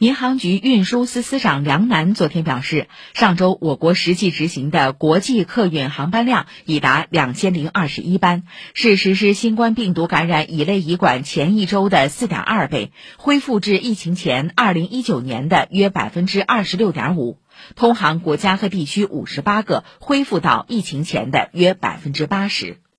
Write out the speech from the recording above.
民航局运输司司长梁楠昨天表示，上周我国实际执行的国际客运航班量已达两千零二十一班，是实施新冠病毒感染乙类乙管前一周的四点二倍，恢复至疫情前二零一九年的约百分之二十六点五。通航国家和地区五十八个，恢复到疫情前的约百分之八十。